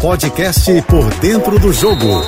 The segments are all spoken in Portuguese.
Podcast Por Dentro do Jogo,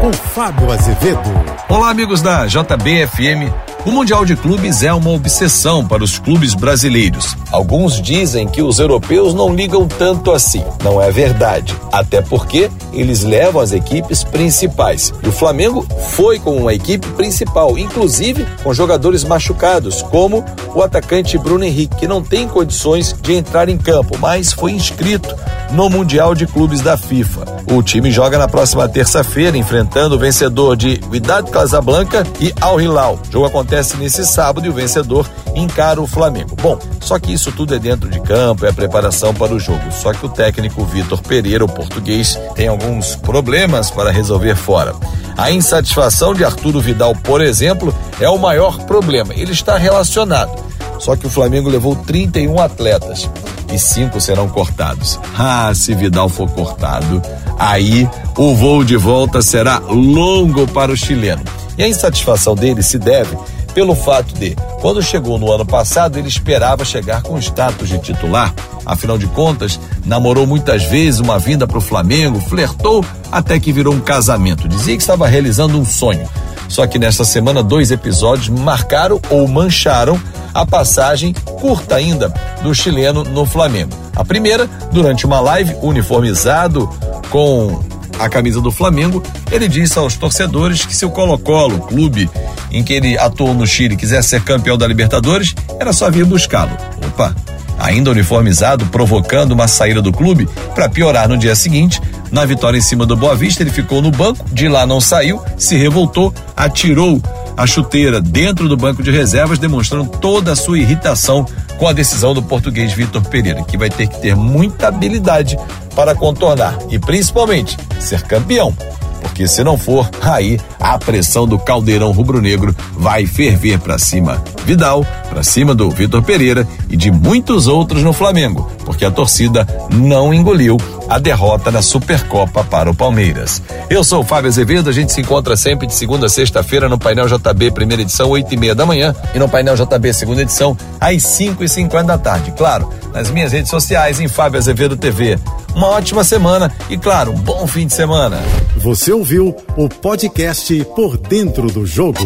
com Fábio Azevedo. Olá, amigos da JBFM. O Mundial de Clubes é uma obsessão para os clubes brasileiros. Alguns dizem que os europeus não ligam tanto assim. Não é verdade. Até porque eles levam as equipes principais. E o Flamengo foi com uma equipe principal, inclusive com jogadores machucados, como o atacante Bruno Henrique, que não tem condições de entrar em campo, mas foi inscrito no Mundial de Clubes da FIFA. O time joga na próxima terça-feira, enfrentando o vencedor de Wydad Casablanca e Al Hilal. O jogo acontece nesse sábado e o vencedor encara o Flamengo. Bom, só que isso tudo é dentro de campo, é a preparação para o jogo. Só que o técnico Vitor Pereira, o português, tem alguns problemas para resolver fora. A insatisfação de Arturo Vidal, por exemplo, é o maior problema. Ele está relacionado. Só que o Flamengo levou 31 atletas e cinco serão cortados. Ah, se Vidal for cortado, aí o voo de volta será longo para o chileno. E a insatisfação dele se deve pelo fato de, quando chegou no ano passado, ele esperava chegar com status de titular. Afinal de contas, namorou muitas vezes uma vinda para o Flamengo, flertou até que virou um casamento. Dizia que estava realizando um sonho. Só que nesta semana, dois episódios marcaram ou mancharam a passagem curta ainda do chileno no Flamengo. A primeira, durante uma live uniformizado com a camisa do Flamengo, ele disse aos torcedores que se o Colo-Colo, clube em que ele atuou no Chile, quiser ser campeão da Libertadores, era só vir buscá-lo. Opa! Ainda uniformizado, provocando uma saída do clube, para piorar no dia seguinte, na vitória em cima do Boa Vista, ele ficou no banco, de lá não saiu, se revoltou, atirou a chuteira dentro do banco de reservas, demonstrando toda a sua irritação com a decisão do português Vitor Pereira, que vai ter que ter muita habilidade para contornar e principalmente ser campeão. Porque se não for, aí a pressão do caldeirão rubro-negro vai ferver para cima. Vidal, para cima do Vitor Pereira e de muitos outros no Flamengo, porque a torcida não engoliu a derrota na Supercopa para o Palmeiras. Eu sou o Fábio Azevedo, a gente se encontra sempre de segunda a sexta-feira no Painel JB, primeira edição, oito e meia da manhã, e no Painel JB, segunda edição, às cinco e cinquenta da tarde. Claro, nas minhas redes sociais, em Fábio Azevedo TV. Uma ótima semana e, claro, um bom fim de semana. Você ouviu o podcast Por Dentro do Jogo.